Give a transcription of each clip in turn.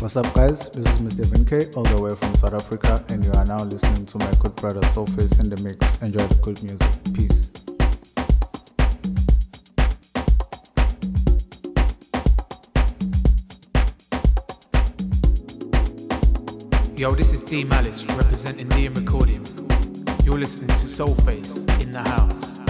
What's up, guys? This is Mr. Vinke, all the way from South Africa, and you are now listening to my good brother Soulface in the mix. Enjoy the good music. Peace. Yo, this is D Malice representing Liam Recordings. You're listening to Soulface in the house.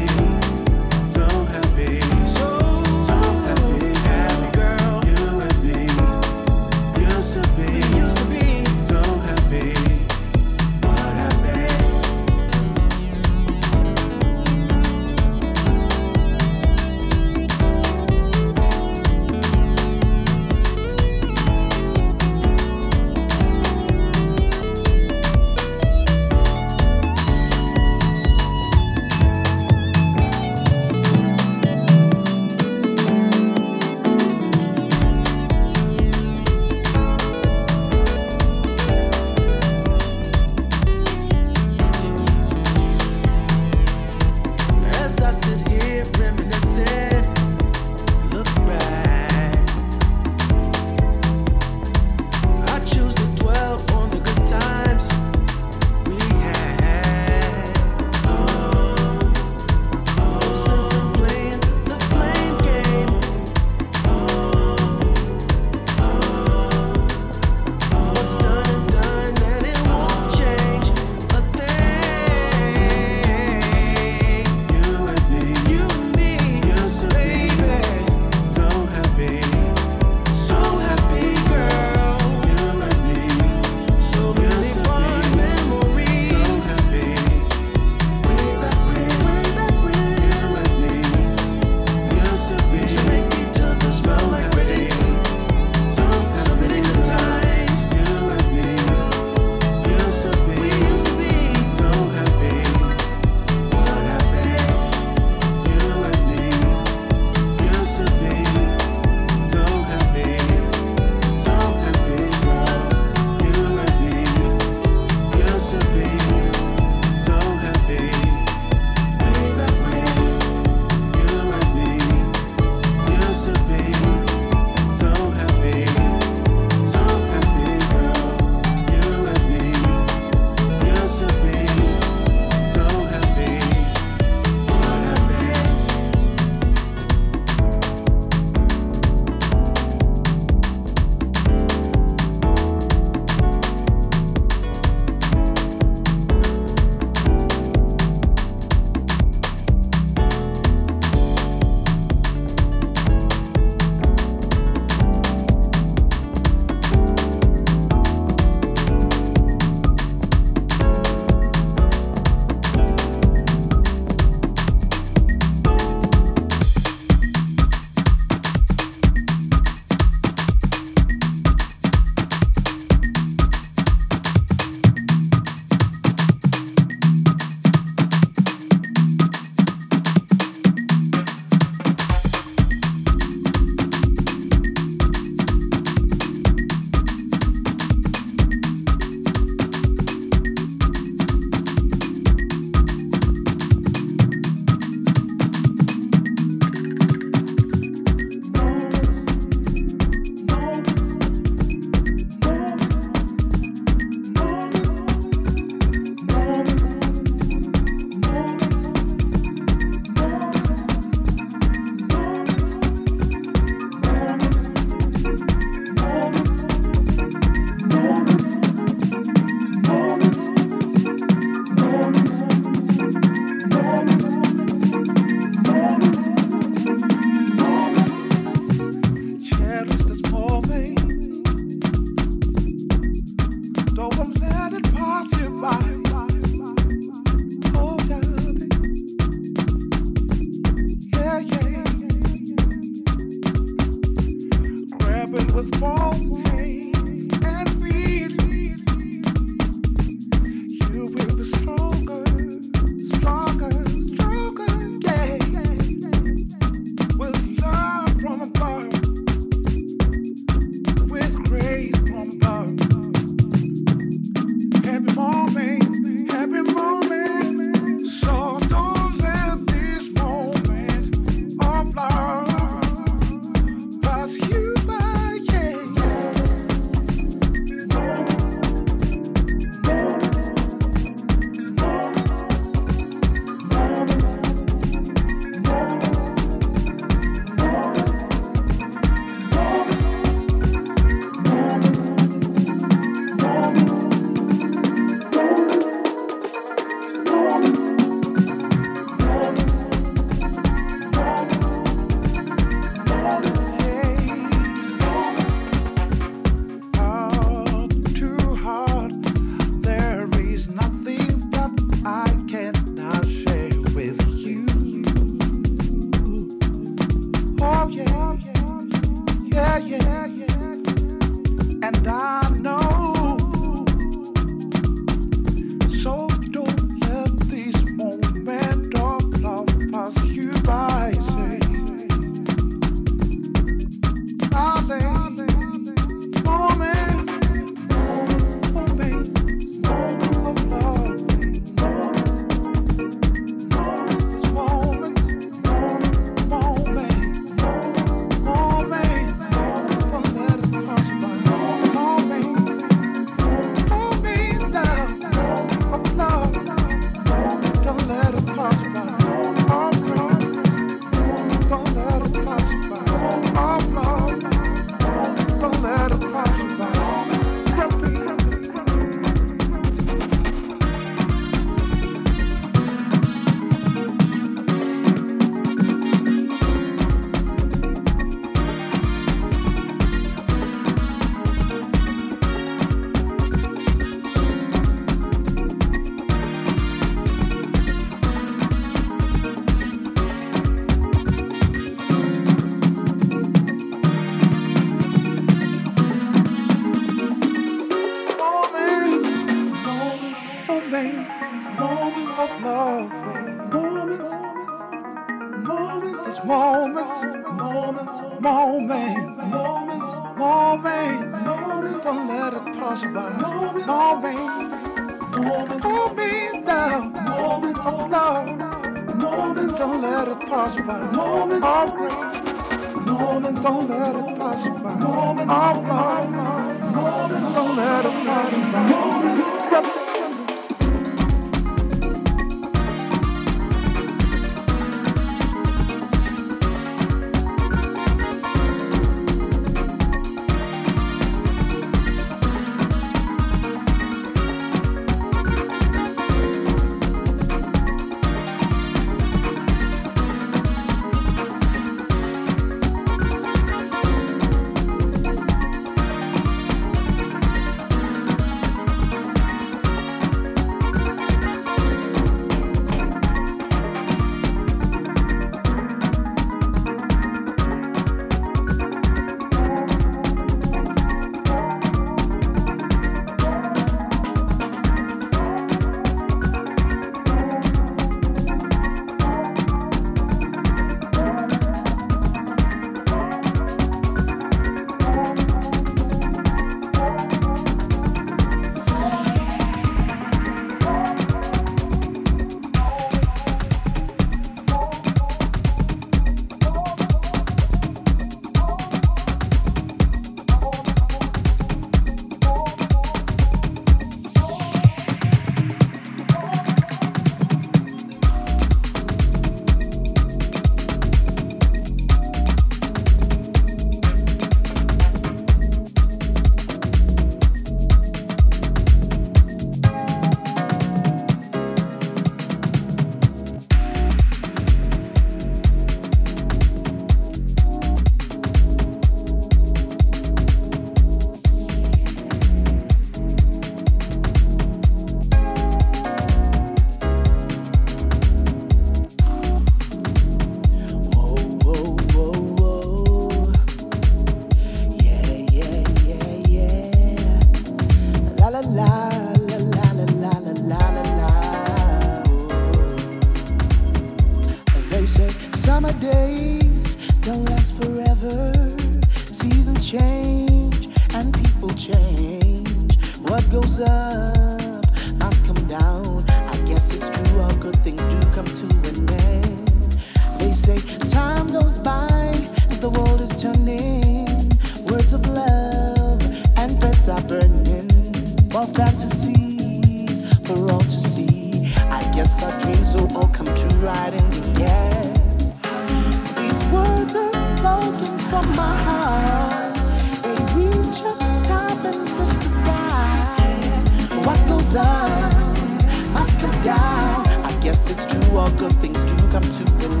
it's true, all good things do come to an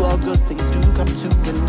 all good things do come to an